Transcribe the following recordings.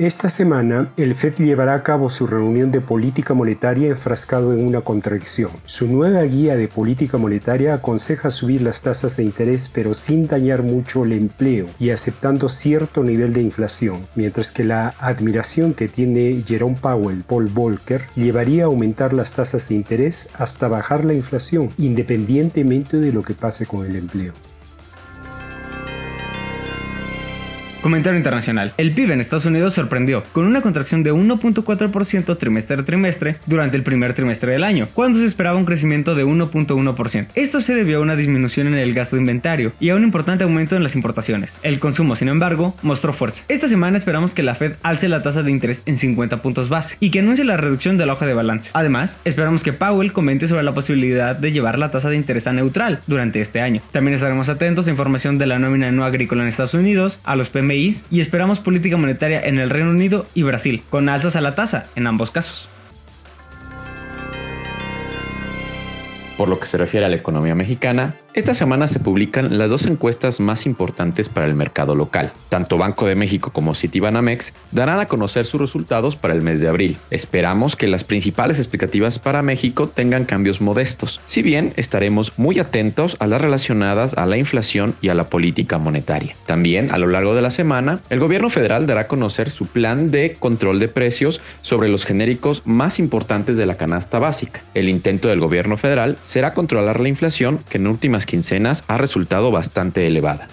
Esta semana, el FED llevará a cabo su reunión de política monetaria enfrascado en una contradicción. Su nueva guía de política monetaria aconseja subir las tasas de interés pero sin dañar mucho el empleo y aceptando cierto nivel de inflación, mientras que la admiración que tiene Jerome Powell, Paul Volcker, llevaría a aumentar las tasas de interés hasta bajar la inflación, independientemente de lo que pase con el empleo. Comentario internacional. El PIB en Estados Unidos sorprendió, con una contracción de 1.4% trimestre a trimestre durante el primer trimestre del año, cuando se esperaba un crecimiento de 1.1%. Esto se debió a una disminución en el gasto de inventario y a un importante aumento en las importaciones. El consumo, sin embargo, mostró fuerza. Esta semana esperamos que la Fed alce la tasa de interés en 50 puntos base y que anuncie la reducción de la hoja de balance. Además, esperamos que Powell comente sobre la posibilidad de llevar la tasa de interés a neutral durante este año. También estaremos atentos a información de la nómina no agrícola en Estados Unidos, a los Y esperamos política monetaria en el Reino Unido y Brasil, con alzas a la tasa en ambos casos. Por lo que se refiere a la economía mexicana, esta semana se publican las dos encuestas más importantes para el mercado local. Tanto Banco de México como Citibanamex darán a conocer sus resultados para el mes de abril. Esperamos que las principales expectativas para México tengan cambios modestos, si bien estaremos muy atentos a las relacionadas a la inflación y a la política monetaria. También a lo largo de la semana, el gobierno federal dará a conocer su plan de control de precios sobre los genéricos más importantes de la canasta básica. El intento del gobierno federal será controlar la inflación que en últimas quincenas ha resultado bastante elevada.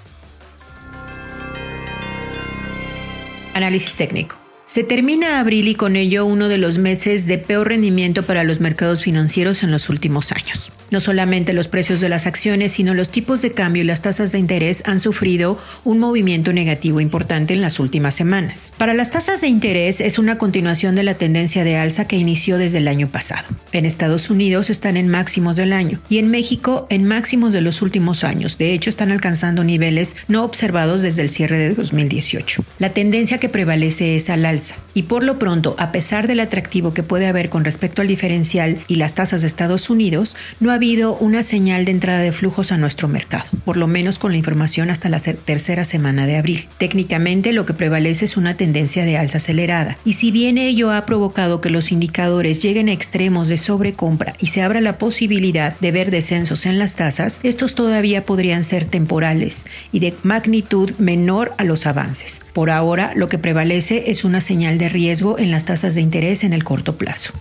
Análisis técnico. Se termina abril y con ello uno de los meses de peor rendimiento para los mercados financieros en los últimos años. No solamente los precios de las acciones, sino los tipos de cambio y las tasas de interés han sufrido un movimiento negativo importante en las últimas semanas. Para las tasas de interés es una continuación de la tendencia de alza que inició desde el año pasado. En Estados Unidos están en máximos del año y en México en máximos de los últimos años. De hecho, están alcanzando niveles no observados desde el cierre de 2018. La tendencia que prevalece es al alza Мальца. Y por lo pronto, a pesar del atractivo que puede haber con respecto al diferencial y las tasas de Estados Unidos, no ha habido una señal de entrada de flujos a nuestro mercado, por lo menos con la información hasta la tercera semana de abril. Técnicamente, lo que prevalece es una tendencia de alza acelerada, y si bien ello ha provocado que los indicadores lleguen a extremos de sobrecompra y se abra la posibilidad de ver descensos en las tasas, estos todavía podrían ser temporales y de magnitud menor a los avances. Por ahora, lo que prevalece es una señal riesgo en las tasas de interés en el corto plazo.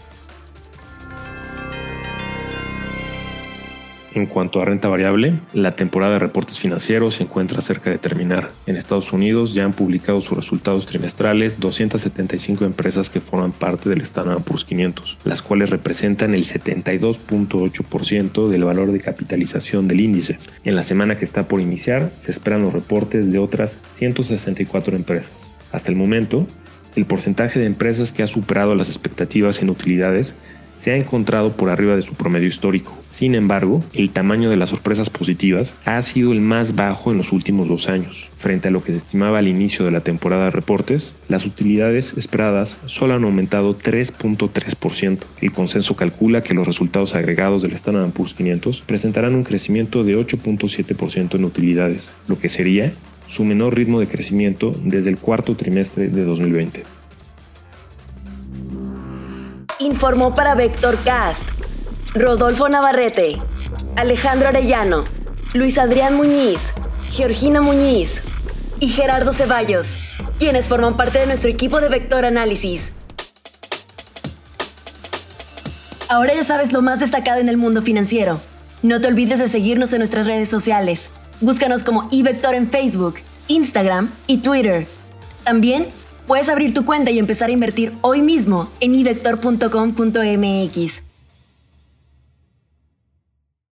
En cuanto a renta variable, la temporada de reportes financieros se encuentra cerca de terminar. En Estados Unidos ya han publicado sus resultados trimestrales 275 empresas que forman parte del Standard Poor's 500, las cuales representan el 72.8% del valor de capitalización del índice. En la semana que está por iniciar, se esperan los reportes de otras 164 empresas. Hasta el momento, el porcentaje de empresas que ha superado las expectativas en utilidades se ha encontrado por arriba de su promedio histórico. Sin embargo, el tamaño de las sorpresas positivas ha sido el más bajo en los últimos dos años. Frente a lo que se estimaba al inicio de la temporada de reportes, las utilidades esperadas solo han aumentado 3.3%. El consenso calcula que los resultados agregados del Standard Poor's 500 presentarán un crecimiento de 8.7% en utilidades, lo que sería su menor ritmo de crecimiento desde el cuarto trimestre de 2020. Informó para Vector Cast Rodolfo Navarrete, Alejandro Arellano, Luis Adrián Muñiz, Georgina Muñiz y Gerardo Ceballos, quienes forman parte de nuestro equipo de Vector Análisis. Ahora ya sabes lo más destacado en el mundo financiero. No te olvides de seguirnos en nuestras redes sociales. Búscanos como iVector en Facebook, Instagram y Twitter. También puedes abrir tu cuenta y empezar a invertir hoy mismo en ivector.com.mx.